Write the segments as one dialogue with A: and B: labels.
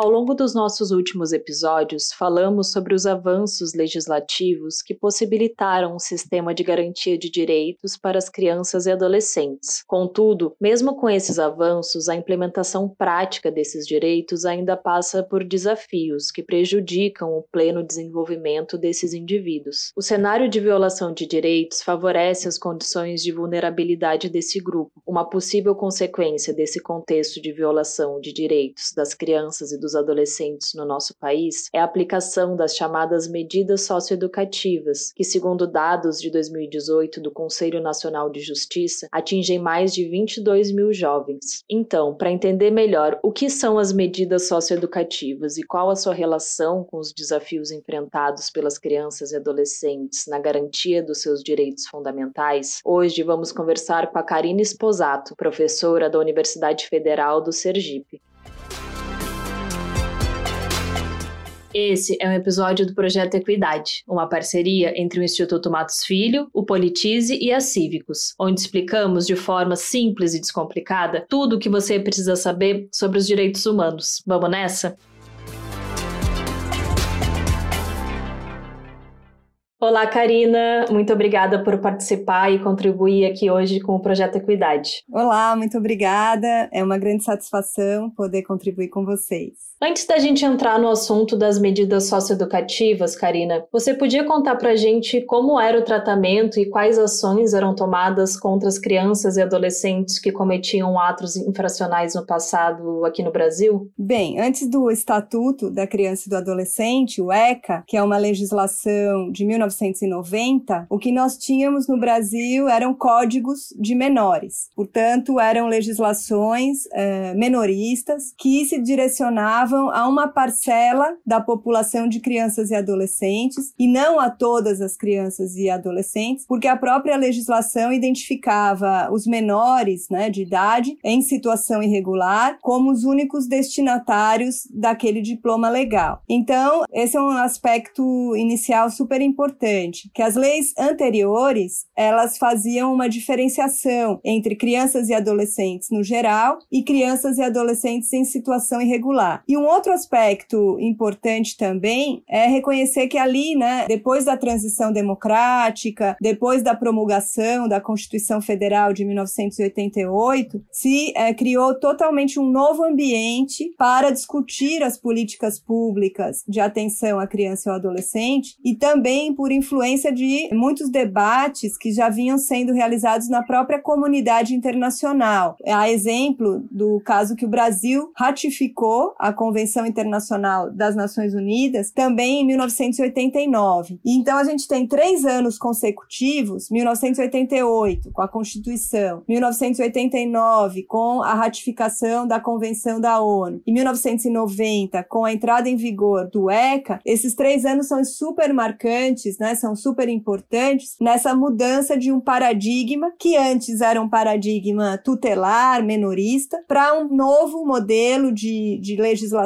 A: Ao longo dos nossos últimos episódios, falamos sobre os avanços legislativos que possibilitaram um sistema de garantia de direitos para as crianças e adolescentes. Contudo, mesmo com esses avanços, a implementação prática desses direitos ainda passa por desafios que prejudicam o pleno desenvolvimento desses indivíduos. O cenário de violação de direitos favorece as condições de vulnerabilidade desse grupo. Uma possível consequência desse contexto de violação de direitos das crianças e dos adolescentes no nosso país é a aplicação das chamadas medidas socioeducativas, que, segundo dados de 2018 do Conselho Nacional de Justiça, atingem mais de 22 mil jovens. Então, para entender melhor o que são as medidas socioeducativas e qual a sua relação com os desafios enfrentados pelas crianças e adolescentes na garantia dos seus direitos fundamentais, hoje vamos conversar com a Karine Esposato, professora da Universidade Federal do Sergipe. Esse é um episódio do Projeto Equidade, uma parceria entre o Instituto Matos Filho, o Politize e a Cívicos, onde explicamos de forma simples e descomplicada tudo o que você precisa saber sobre os direitos humanos. Vamos nessa? Olá, Karina. Muito obrigada por participar e contribuir aqui hoje com o Projeto Equidade.
B: Olá, muito obrigada. É uma grande satisfação poder contribuir com vocês.
A: Antes da gente entrar no assunto das medidas socioeducativas, Karina, você podia contar pra gente como era o tratamento e quais ações eram tomadas contra as crianças e adolescentes que cometiam atos infracionais no passado aqui no Brasil?
B: Bem, antes do Estatuto da Criança e do Adolescente, o ECA, que é uma legislação de 1990, o que nós tínhamos no Brasil eram códigos de menores. Portanto, eram legislações eh, menoristas que se direcionavam a uma parcela da população de crianças e adolescentes e não a todas as crianças e adolescentes, porque a própria legislação identificava os menores né, de idade em situação irregular como os únicos destinatários daquele diploma legal. Então, esse é um aspecto inicial super importante, que as leis anteriores, elas faziam uma diferenciação entre crianças e adolescentes no geral e crianças e adolescentes em situação irregular. E um outro aspecto importante também é reconhecer que ali, né, depois da transição democrática, depois da promulgação da Constituição Federal de 1988, se é, criou totalmente um novo ambiente para discutir as políticas públicas de atenção à criança e ao adolescente e também por influência de muitos debates que já vinham sendo realizados na própria comunidade internacional. A exemplo do caso que o Brasil ratificou a Convenção Internacional das Nações Unidas, também em 1989. E então a gente tem três anos consecutivos: 1988 com a Constituição, 1989 com a ratificação da Convenção da ONU e 1990 com a entrada em vigor do ECA. Esses três anos são super marcantes, né? São super importantes nessa mudança de um paradigma que antes era um paradigma tutelar, menorista, para um novo modelo de, de legislação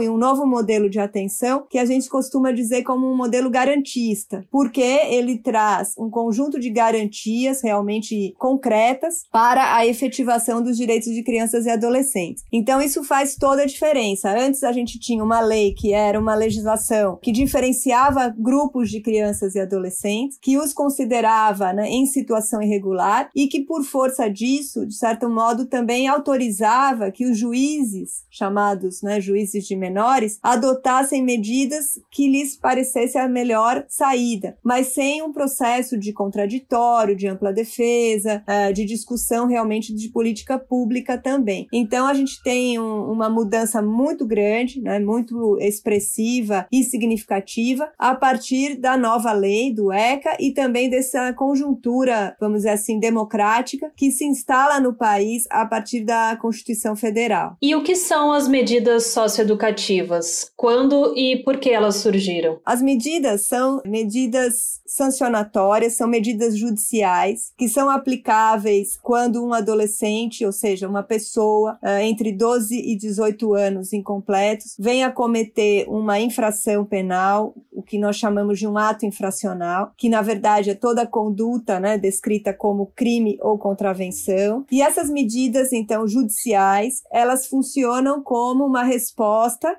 B: e um novo modelo de atenção que a gente costuma dizer como um modelo garantista, porque ele traz um conjunto de garantias realmente concretas para a efetivação dos direitos de crianças e adolescentes. Então isso faz toda a diferença. Antes a gente tinha uma lei que era uma legislação que diferenciava grupos de crianças e adolescentes, que os considerava né, em situação irregular e que por força disso, de certo modo, também autorizava que os juízes chamados né, juízes de menores adotassem medidas que lhes parecesse a melhor saída, mas sem um processo de contraditório, de ampla defesa, eh, de discussão realmente de política pública também. Então a gente tem um, uma mudança muito grande, né, muito expressiva e significativa a partir da nova lei do ECA e também dessa conjuntura, vamos dizer assim, democrática que se instala no país a partir da Constituição Federal.
A: E o que são as medidas socioeducativas? Quando e por que elas surgiram?
B: As medidas são medidas sancionatórias, são medidas judiciais que são aplicáveis quando um adolescente, ou seja, uma pessoa uh, entre 12 e 18 anos incompletos, vem a cometer uma infração penal, o que nós chamamos de um ato infracional, que na verdade é toda conduta né, descrita como crime ou contravenção. E essas medidas, então, judiciais, elas funcionam como uma resposta,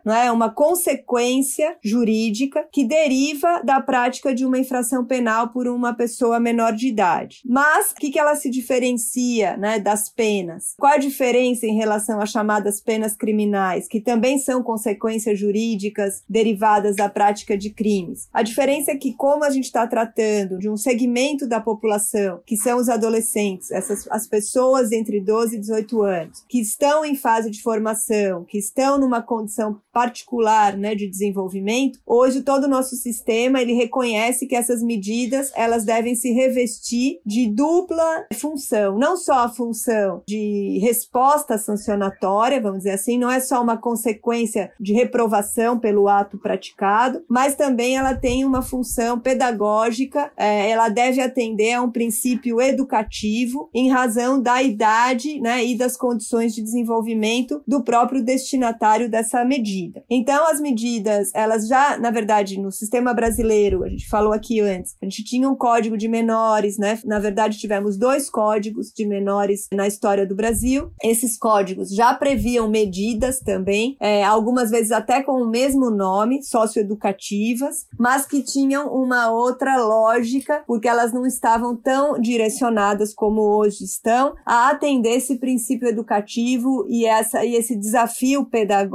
B: né, uma consequência jurídica que deriva da prática de uma infração penal por uma pessoa menor de idade. Mas o que, que ela se diferencia né, das penas? Qual a diferença em relação às chamadas penas criminais, que também são consequências jurídicas derivadas da prática de crimes? A diferença é que, como a gente está tratando de um segmento da população, que são os adolescentes, essas, as pessoas entre 12 e 18 anos, que estão em fase de formação, que estão numa condição particular né, de desenvolvimento, hoje todo o nosso sistema ele reconhece que essas medidas elas devem se revestir de dupla função, não só a função de resposta sancionatória, vamos dizer assim, não é só uma consequência de reprovação pelo ato praticado, mas também ela tem uma função pedagógica, é, ela deve atender a um princípio educativo em razão da idade né, e das condições de desenvolvimento do próprio destinatário dessa medida. Então, as medidas, elas já, na verdade, no sistema brasileiro, a gente falou aqui antes, a gente tinha um código de menores, né? Na verdade, tivemos dois códigos de menores na história do Brasil. Esses códigos já previam medidas também, é, algumas vezes até com o mesmo nome, socioeducativas, mas que tinham uma outra lógica, porque elas não estavam tão direcionadas como hoje estão a atender esse princípio educativo e, essa, e esse desafio pedagógico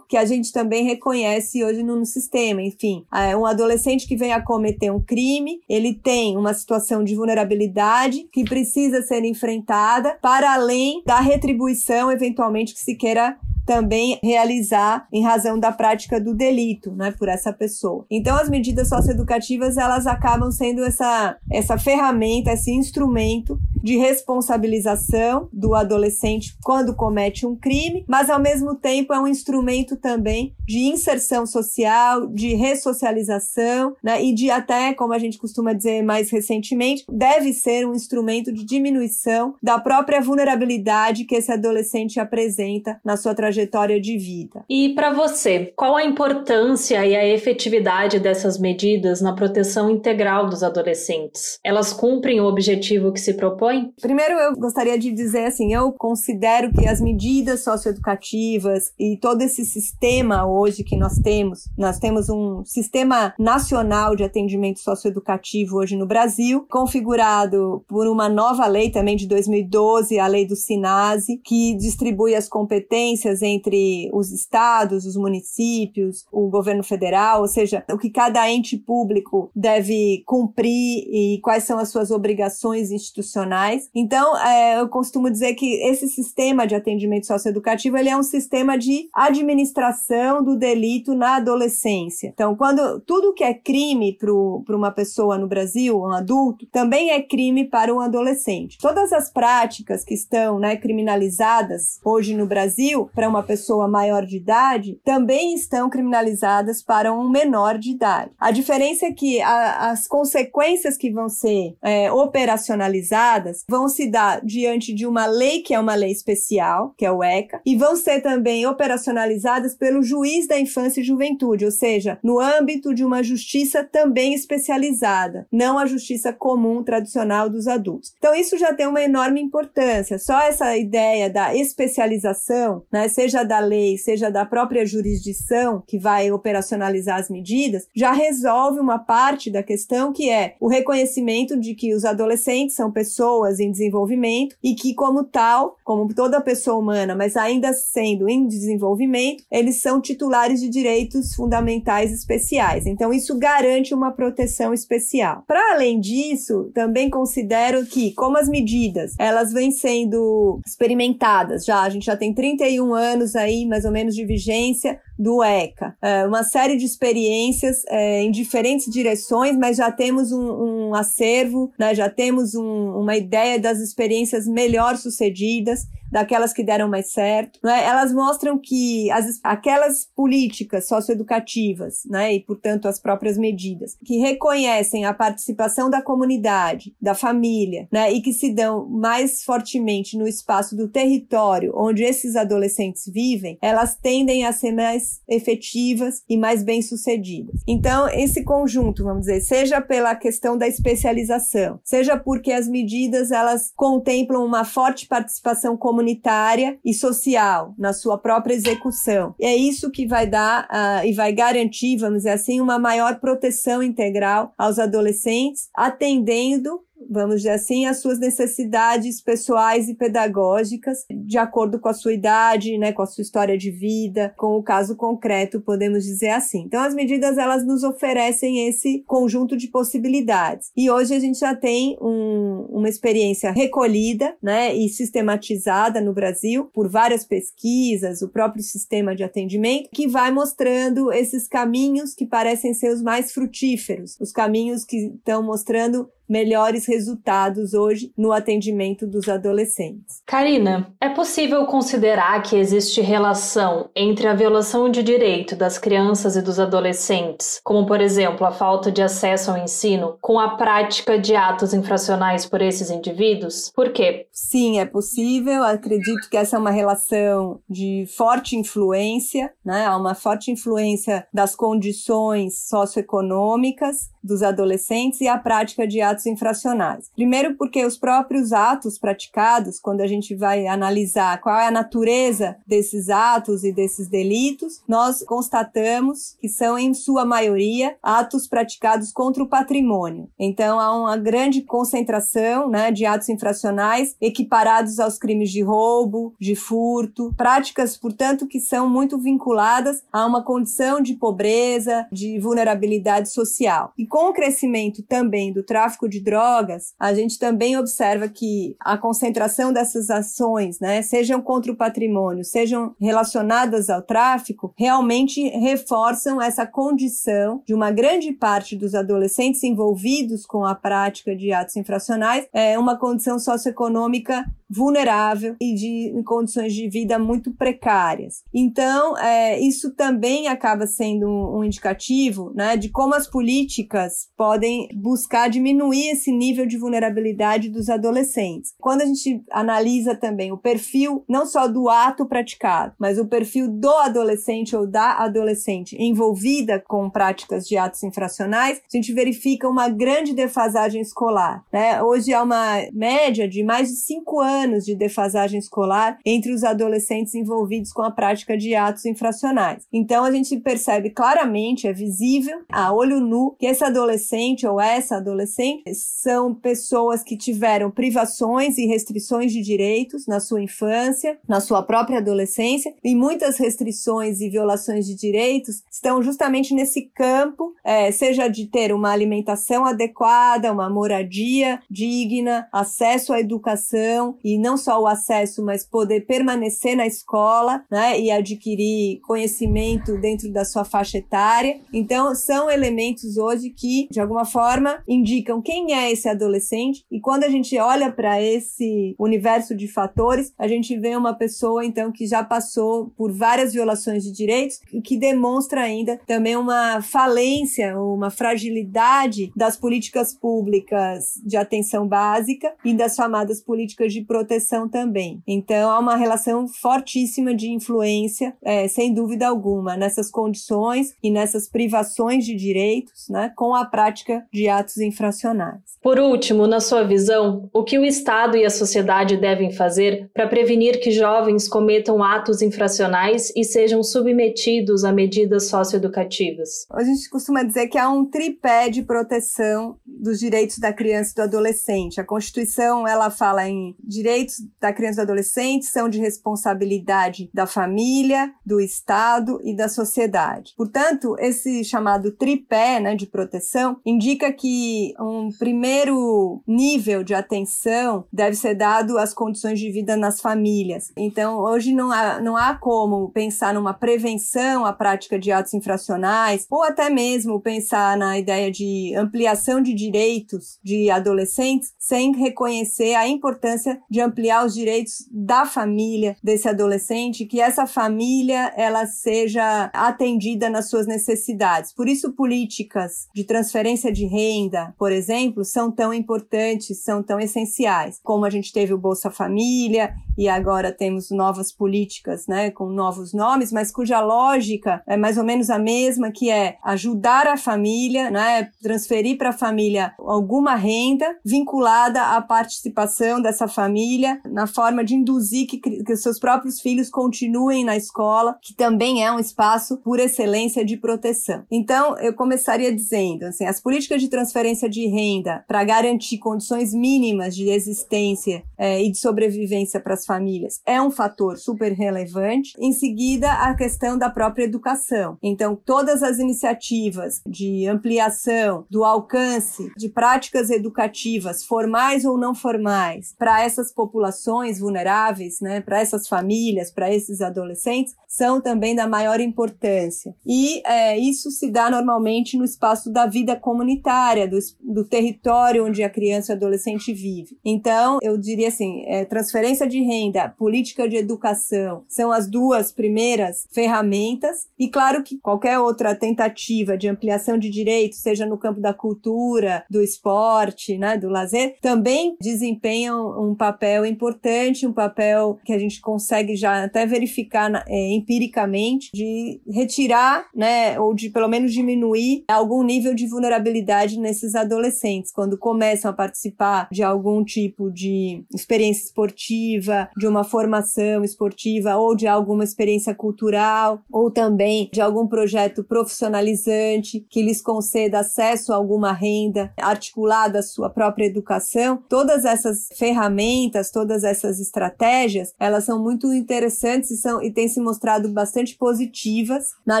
B: que a gente também reconhece hoje no, no sistema. Enfim, é, um adolescente que vem a cometer um crime, ele tem uma situação de vulnerabilidade que precisa ser enfrentada para além da retribuição eventualmente que se queira também realizar em razão da prática do delito, né, por essa pessoa. Então as medidas socioeducativas elas acabam sendo essa essa ferramenta, esse instrumento de responsabilização do adolescente quando comete um crime, mas ao mesmo tempo é um instrumento também de inserção social, de ressocialização, né, e de até, como a gente costuma dizer mais recentemente, deve ser um instrumento de diminuição da própria vulnerabilidade que esse adolescente apresenta na sua trajetória de vida.
A: E para você, qual a importância e a efetividade dessas medidas na proteção integral dos adolescentes? Elas cumprem o objetivo que se propõe?
B: Primeiro, eu gostaria de dizer assim, eu considero que as medidas socioeducativas e todo esse sistema hoje que nós temos, nós temos um sistema nacional de atendimento socioeducativo hoje no Brasil, configurado por uma nova lei também de 2012, a lei do SINASE, que distribui as competências entre os estados, os municípios, o governo federal, ou seja, o que cada ente público deve cumprir e quais são as suas obrigações institucionais então, é, eu costumo dizer que esse sistema de atendimento socioeducativo ele é um sistema de administração do delito na adolescência. Então, quando tudo que é crime para uma pessoa no Brasil, um adulto, também é crime para um adolescente. Todas as práticas que estão né, criminalizadas hoje no Brasil para uma pessoa maior de idade também estão criminalizadas para um menor de idade. A diferença é que a, as consequências que vão ser é, operacionalizadas vão se dar diante de uma lei que é uma lei especial, que é o ECA, e vão ser também operacionalizadas pelo juiz da infância e juventude, ou seja, no âmbito de uma justiça também especializada, não a justiça comum tradicional dos adultos. Então isso já tem uma enorme importância. Só essa ideia da especialização, né, seja da lei, seja da própria jurisdição que vai operacionalizar as medidas, já resolve uma parte da questão que é o reconhecimento de que os adolescentes são pessoas pessoas em desenvolvimento e que, como tal, como toda pessoa humana, mas ainda sendo em desenvolvimento, eles são titulares de direitos fundamentais especiais. Então, isso garante uma proteção especial. Para além disso, também considero que, como as medidas elas vêm sendo experimentadas já, a gente já tem 31 anos aí, mais ou menos, de vigência do ECA. É, uma série de experiências é, em diferentes direções, mas já temos um, um acervo, né, já temos um, uma ideia das experiências melhor sucedidas daquelas que deram mais certo. Né? Elas mostram que as, aquelas políticas socioeducativas, né, e portanto as próprias medidas, que reconhecem a participação da comunidade, da família, né, e que se dão mais fortemente no espaço do território onde esses adolescentes vivem, elas tendem a ser mais efetivas e mais bem-sucedidas. Então, esse conjunto, vamos dizer, seja pela questão da especialização, seja porque as medidas elas contemplam uma forte participação comunitária comunitária e social na sua própria execução. E é isso que vai dar uh, e vai garantir, vamos dizer assim, uma maior proteção integral aos adolescentes, atendendo vamos dizer assim, as suas necessidades pessoais e pedagógicas, de acordo com a sua idade, né, com a sua história de vida, com o caso concreto, podemos dizer assim. Então, as medidas elas nos oferecem esse conjunto de possibilidades. E hoje a gente já tem um, uma experiência recolhida, né, e sistematizada no Brasil por várias pesquisas, o próprio sistema de atendimento, que vai mostrando esses caminhos que parecem ser os mais frutíferos, os caminhos que estão mostrando melhores resultados hoje no atendimento dos adolescentes.
A: Karina, é possível considerar que existe relação entre a violação de direito das crianças e dos adolescentes, como por exemplo a falta de acesso ao ensino, com a prática de atos infracionais por esses indivíduos? Por quê?
B: Sim, é possível. Acredito que essa é uma relação de forte influência, né? Há uma forte influência das condições socioeconômicas dos adolescentes e a prática de atos infracionais. Primeiro, porque os próprios atos praticados, quando a gente vai analisar qual é a natureza desses atos e desses delitos, nós constatamos que são, em sua maioria, atos praticados contra o patrimônio. Então, há uma grande concentração né, de atos infracionais equiparados aos crimes de roubo, de furto, práticas, portanto, que são muito vinculadas a uma condição de pobreza, de vulnerabilidade social. E com o crescimento também do tráfico de drogas, a gente também observa que a concentração dessas ações, né, sejam contra o patrimônio, sejam relacionadas ao tráfico, realmente reforçam essa condição de uma grande parte dos adolescentes envolvidos com a prática de atos infracionais, é uma condição socioeconômica vulnerável e de condições de vida muito precárias. Então, é, isso também acaba sendo um, um indicativo né, de como as políticas podem buscar diminuir esse nível de vulnerabilidade dos adolescentes. Quando a gente analisa também o perfil não só do ato praticado, mas o perfil do adolescente ou da adolescente envolvida com práticas de atos infracionais, a gente verifica uma grande defasagem escolar. Né? Hoje há uma média de mais de cinco anos de defasagem escolar entre os adolescentes envolvidos com a prática de atos infracionais. Então a gente percebe claramente, é visível, a olho nu, que esse adolescente ou essa adolescente são pessoas que tiveram privações e restrições de direitos na sua infância, na sua própria adolescência, e muitas restrições e violações de direitos estão justamente nesse campo, é, seja de ter uma alimentação adequada, uma moradia digna, acesso à educação e não só o acesso, mas poder permanecer na escola, né, e adquirir conhecimento dentro da sua faixa etária. Então, são elementos hoje que, de alguma forma, indicam quem é esse adolescente e quando a gente olha para esse universo de fatores, a gente vê uma pessoa, então, que já passou por várias violações de direitos e que demonstra ainda também uma falência, uma fragilidade das políticas públicas de atenção básica e das chamadas políticas de proteção também. Então, há uma relação fortíssima de influência, é, sem dúvida alguma, nessas condições e nessas privações de direitos, né, com a prática de atos infracionais. Infracionais.
A: Por último, na sua visão, o que o Estado e a sociedade devem fazer para prevenir que jovens cometam atos infracionais e sejam submetidos a medidas socioeducativas?
B: A gente costuma dizer que há um tripé de proteção dos direitos da criança e do adolescente. A Constituição, ela fala em direitos da criança e do adolescente são de responsabilidade da família, do Estado e da sociedade. Portanto, esse chamado tripé né, de proteção indica que um primeiro nível de atenção deve ser dado às condições de vida nas famílias. Então, hoje não há, não há como pensar numa prevenção à prática de atos infracionais ou até mesmo pensar na ideia de ampliação de direitos de adolescentes sem reconhecer a importância de ampliar os direitos da família desse adolescente, que essa família ela seja atendida nas suas necessidades. Por isso políticas de transferência de renda, por exemplo, são tão importantes, são tão essenciais. Como a gente teve o Bolsa Família e agora temos novas políticas, né, com novos nomes, mas cuja lógica é mais ou menos a mesma, que é ajudar a família, né, transferir para a família alguma renda vinculada à participação dessa família na forma de induzir que, que os seus próprios filhos continuem na escola, que também é um espaço por excelência de proteção. Então, eu começaria dizendo, assim, as políticas de transferência de renda para garantir condições mínimas de existência é, e de sobrevivência para as famílias é um fator super relevante. Em seguida, a questão da própria educação. Então, todas as iniciativas de ampliação do alcance de práticas educativas, formais ou não formais, para essas populações vulneráveis, né, para essas famílias, para esses adolescentes, são também da maior importância. E é, isso se dá normalmente no espaço da vida comunitária, do, do território onde a criança e o adolescente vive. Então, eu diria assim, é, transferência de renda, política de educação, são as duas primeiras ferramentas. E claro que qualquer outra tentativa de ampliação de direitos, seja no campo da cultura, do esporte, né, do lazer, também desempenham um papel importante, um papel que a gente consegue já até verificar é, empiricamente de retirar, né, ou de pelo menos diminuir algum nível de vulnerabilidade nesses adolescentes quando começam a participar de algum tipo de experiência esportiva, de uma formação esportiva ou de alguma experiência cultural ou também de algum projeto profissionalizante que lhes conceda acesso a alguma renda articulada à sua própria educação. Todas essas ferramentas, todas essas estratégias, elas são muito interessantes e, são, e têm se mostrado bastante positivas na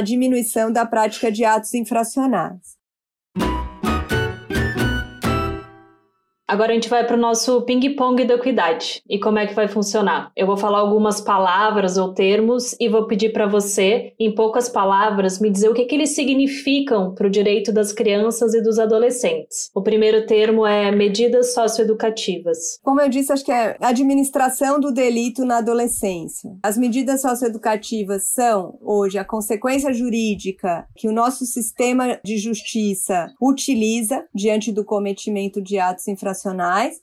B: diminuição da prática de atos infracionais.
A: Agora a gente vai para o nosso ping-pong da equidade. E como é que vai funcionar? Eu vou falar algumas palavras ou termos e vou pedir para você, em poucas palavras, me dizer o que, que eles significam para o direito das crianças e dos adolescentes. O primeiro termo é medidas socioeducativas.
B: Como eu disse, acho que é administração do delito na adolescência. As medidas socioeducativas são, hoje, a consequência jurídica que o nosso sistema de justiça utiliza diante do cometimento de atos infracionais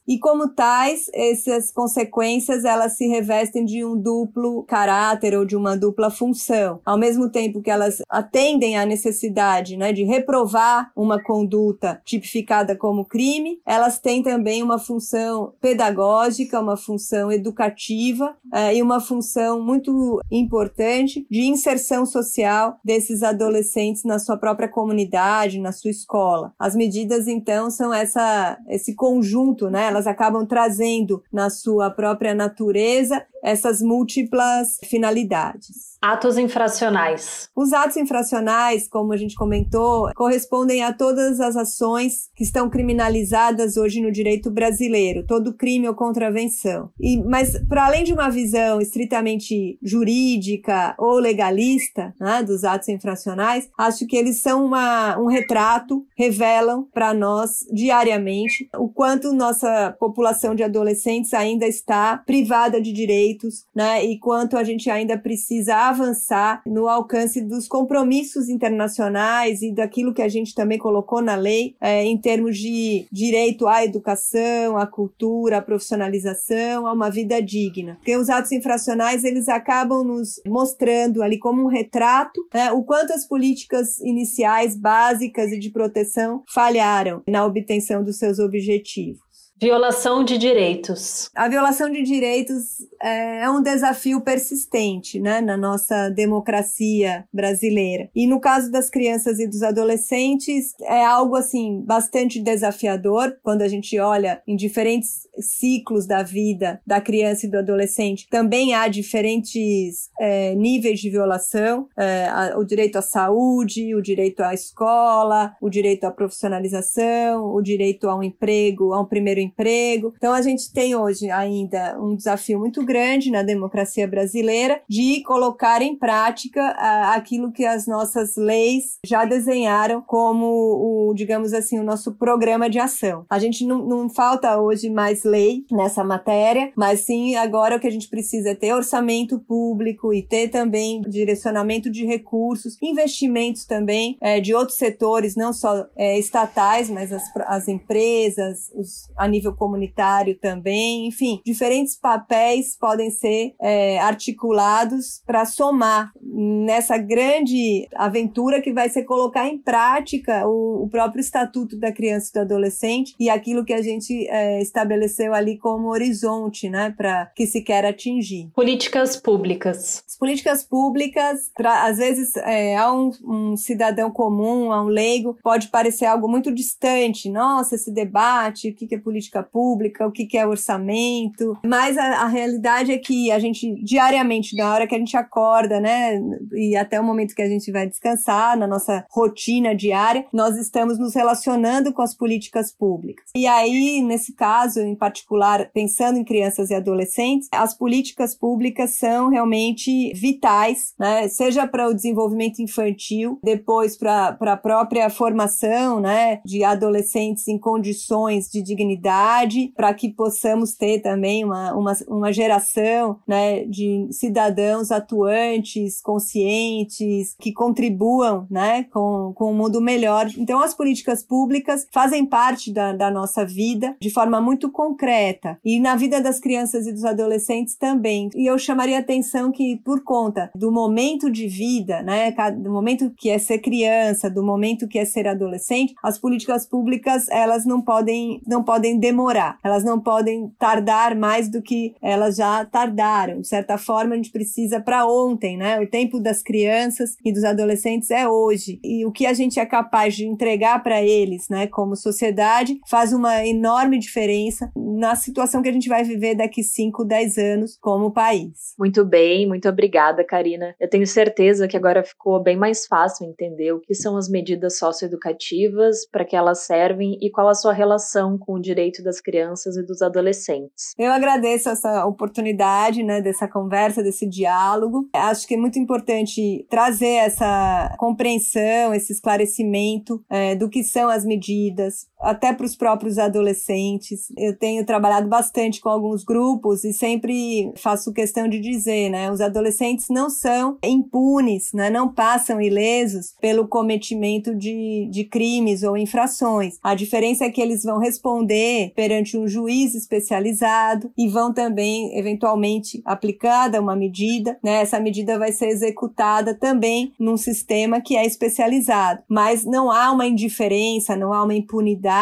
B: e como tais, essas consequências elas se revestem de um duplo caráter ou de uma dupla função. Ao mesmo tempo que elas atendem à necessidade né, de reprovar uma conduta tipificada como crime, elas têm também uma função pedagógica, uma função educativa eh, e uma função muito importante de inserção social desses adolescentes na sua própria comunidade, na sua escola. As medidas, então, são essa, esse conjunto conjunto, né? Elas acabam trazendo na sua própria natureza essas múltiplas finalidades.
A: Atos infracionais.
B: Os atos infracionais, como a gente comentou, correspondem a todas as ações que estão criminalizadas hoje no direito brasileiro, todo crime ou contravenção. E, mas, para além de uma visão estritamente jurídica ou legalista né, dos atos infracionais, acho que eles são uma, um retrato, revelam para nós diariamente o quanto quanto nossa população de adolescentes ainda está privada de direitos, né? E quanto a gente ainda precisa avançar no alcance dos compromissos internacionais e daquilo que a gente também colocou na lei é, em termos de direito à educação, à cultura, à profissionalização, a uma vida digna. Porque os atos infracionais eles acabam nos mostrando ali como um retrato né, o quanto as políticas iniciais básicas e de proteção falharam na obtenção dos seus objetivos.
A: Violação de direitos.
B: A violação de direitos é, é um desafio persistente né, na nossa democracia brasileira. E no caso das crianças e dos adolescentes, é algo assim bastante desafiador quando a gente olha em diferentes ciclos da vida da criança e do adolescente. Também há diferentes é, níveis de violação: é, a, o direito à saúde, o direito à escola, o direito à profissionalização, o direito a um emprego, a um primeiro emprego. Então a gente tem hoje ainda um desafio muito grande na democracia brasileira de colocar em prática aquilo que as nossas leis já desenharam como o, digamos assim, o nosso programa de ação. A gente não, não falta hoje mais lei nessa matéria, mas sim agora o que a gente precisa é ter orçamento público e ter também direcionamento de recursos, investimentos também é, de outros setores, não só é, estatais, mas as, as empresas, os, a nível comunitário também, enfim, diferentes papéis podem ser é, articulados para somar nessa grande aventura que vai ser colocar em prática o, o, próprio Estatuto da Criança e do Adolescente e aquilo que a gente é, estabeleceu ali como horizonte, né, para que se quer atingir.
A: Políticas públicas.
B: As políticas públicas, pra, às vezes, é, a um, um cidadão comum, a um leigo, pode parecer algo muito distante. Nossa, esse debate, o que, que é política política pública, o que, que é orçamento. Mas a, a, realidade é que a gente, diariamente, na hora que a gente acorda, né, e até o momento que a gente vai descansar, na nossa rotina diária, nós estamos nos relacionando com as políticas públicas. E aí, nesse caso, em particular, pensando em crianças e adolescentes, as políticas públicas são realmente vitais, né, seja para o desenvolvimento infantil, depois para a própria formação, né, de adolescentes em condições de dignidade para que possamos ter também uma, uma, uma geração né, de cidadãos atuantes, conscientes, que contribuam né, com, com um mundo melhor. Então, as políticas públicas fazem parte da, da nossa vida de forma muito concreta e na vida das crianças e dos adolescentes também. E eu chamaria atenção que, por conta do momento de vida, né, do momento que é ser criança, do momento que é ser adolescente, as políticas públicas elas não podem, não podem demorar, elas não podem tardar mais do que elas já tardaram. De certa forma, a gente precisa para ontem, né? O tempo das crianças e dos adolescentes é hoje. E o que a gente é capaz de entregar para eles, né, como sociedade, faz uma enorme diferença na situação que a gente vai viver daqui 5, 10 anos como país.
A: Muito bem, muito obrigada, Karina. Eu tenho certeza que agora ficou bem mais fácil entender o que são as medidas socioeducativas, para que elas servem e qual a sua relação com o direito direito das crianças e dos adolescentes.
B: Eu agradeço essa oportunidade, né, dessa conversa, desse diálogo. Acho que é muito importante trazer essa compreensão, esse esclarecimento é, do que são as medidas, até para os próprios adolescentes. Eu tenho trabalhado bastante com alguns grupos e sempre faço questão de dizer, né, os adolescentes não são impunes, né, não passam ilesos pelo cometimento de, de crimes ou infrações. A diferença é que eles vão responder perante um juiz especializado e vão também, eventualmente, aplicada uma medida, né? Essa medida vai ser executada também num sistema que é especializado. Mas não há uma indiferença, não há uma impunidade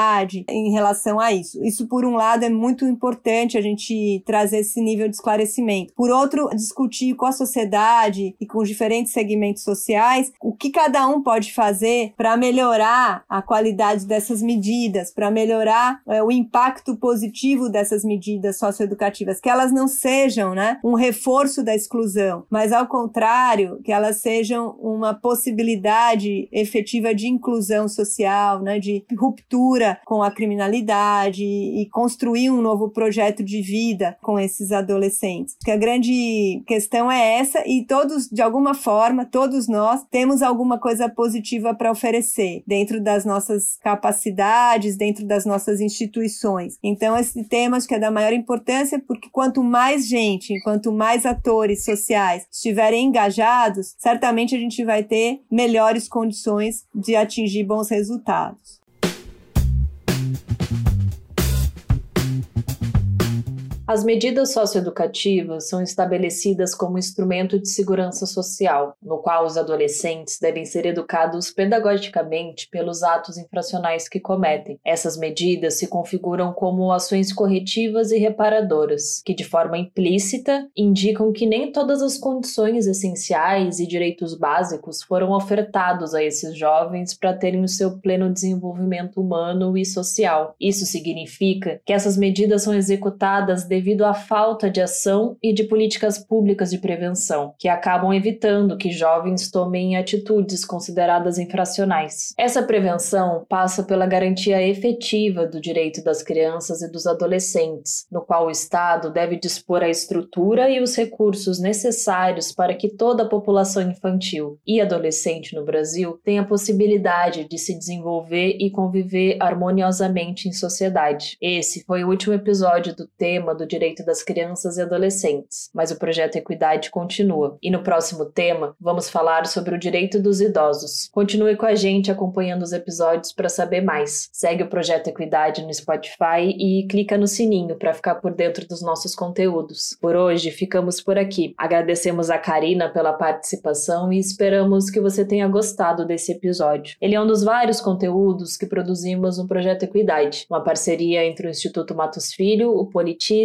B: em relação a isso. Isso, por um lado, é muito importante a gente trazer esse nível de esclarecimento. Por outro, discutir com a sociedade e com os diferentes segmentos sociais o que cada um pode fazer para melhorar a qualidade dessas medidas, para melhorar é, o impacto positivo dessas medidas socioeducativas, que elas não sejam né, um reforço da exclusão, mas ao contrário, que elas sejam uma possibilidade efetiva de inclusão social, né, de ruptura ruptura com a criminalidade e construir um novo projeto de vida com esses adolescentes. Que a grande questão é essa e todos, de alguma forma, todos nós temos alguma coisa positiva para oferecer dentro das nossas capacidades, dentro das nossas instituições. Então, esse tema acho que é da maior importância porque quanto mais gente, quanto mais atores sociais estiverem engajados, certamente a gente vai ter melhores condições de atingir bons resultados.
A: As medidas socioeducativas são estabelecidas como instrumento de segurança social, no qual os adolescentes devem ser educados pedagogicamente pelos atos infracionais que cometem. Essas medidas se configuram como ações corretivas e reparadoras, que de forma implícita indicam que nem todas as condições essenciais e direitos básicos foram ofertados a esses jovens para terem o seu pleno desenvolvimento humano e social. Isso significa que essas medidas são executadas de devido à falta de ação e de políticas públicas de prevenção, que acabam evitando que jovens tomem atitudes consideradas infracionais. Essa prevenção passa pela garantia efetiva do direito das crianças e dos adolescentes, no qual o Estado deve dispor a estrutura e os recursos necessários para que toda a população infantil e adolescente no Brasil tenha possibilidade de se desenvolver e conviver harmoniosamente em sociedade. Esse foi o último episódio do tema do direito das crianças e adolescentes, mas o projeto Equidade continua. E no próximo tema, vamos falar sobre o direito dos idosos. Continue com a gente acompanhando os episódios para saber mais. Segue o projeto Equidade no Spotify e clica no sininho para ficar por dentro dos nossos conteúdos. Por hoje, ficamos por aqui. Agradecemos a Karina pela participação e esperamos que você tenha gostado desse episódio. Ele é um dos vários conteúdos que produzimos no projeto Equidade, uma parceria entre o Instituto Matos Filho, o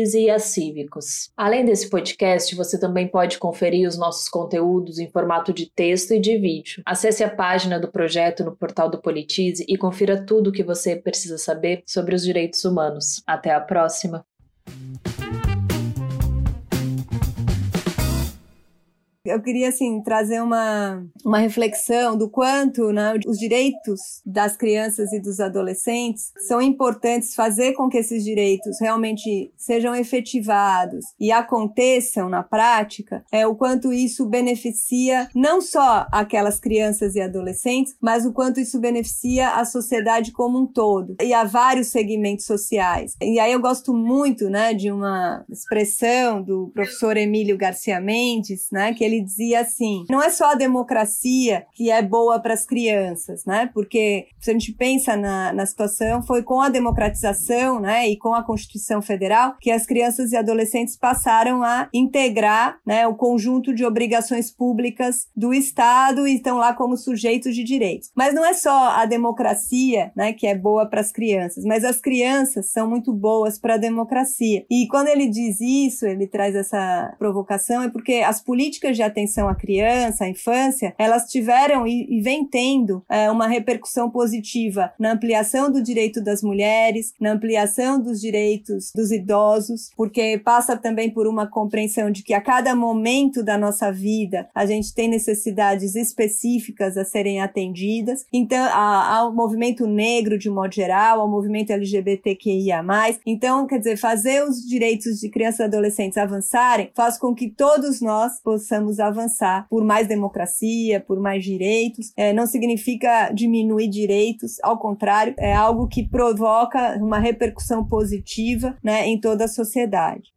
A: Politize e a Cívicos. Além desse podcast, você também pode conferir os nossos conteúdos em formato de texto e de vídeo. Acesse a página do projeto no portal do Politize e confira tudo o que você precisa saber sobre os direitos humanos. Até a próxima!
B: Eu queria, assim, trazer uma, uma reflexão do quanto né, os direitos das crianças e dos adolescentes são importantes, fazer com que esses direitos realmente sejam efetivados e aconteçam na prática, é o quanto isso beneficia não só aquelas crianças e adolescentes, mas o quanto isso beneficia a sociedade como um todo e a vários segmentos sociais. E aí eu gosto muito, né, de uma expressão do professor Emílio Garcia Mendes, né, que ele ele dizia assim: não é só a democracia que é boa para as crianças, né? Porque se a gente pensa na, na situação, foi com a democratização, né, e com a Constituição Federal que as crianças e adolescentes passaram a integrar, né, o conjunto de obrigações públicas do Estado e estão lá como sujeitos de direitos. Mas não é só a democracia, né, que é boa para as crianças, mas as crianças são muito boas para a democracia. E quando ele diz isso, ele traz essa provocação é porque as políticas de atenção à criança, à infância, elas tiveram e, e tendo é, uma repercussão positiva na ampliação do direito das mulheres, na ampliação dos direitos dos idosos, porque passa também por uma compreensão de que a cada momento da nossa vida a gente tem necessidades específicas a serem atendidas. Então, ao movimento negro de modo geral, ao movimento LGBTQIA+. Então, quer dizer, fazer os direitos de crianças e adolescentes avançarem faz com que todos nós possamos avançar por mais democracia, por mais direitos. É, não significa diminuir direitos, ao contrário, é algo que provoca uma repercussão positiva né, em toda a sociedade.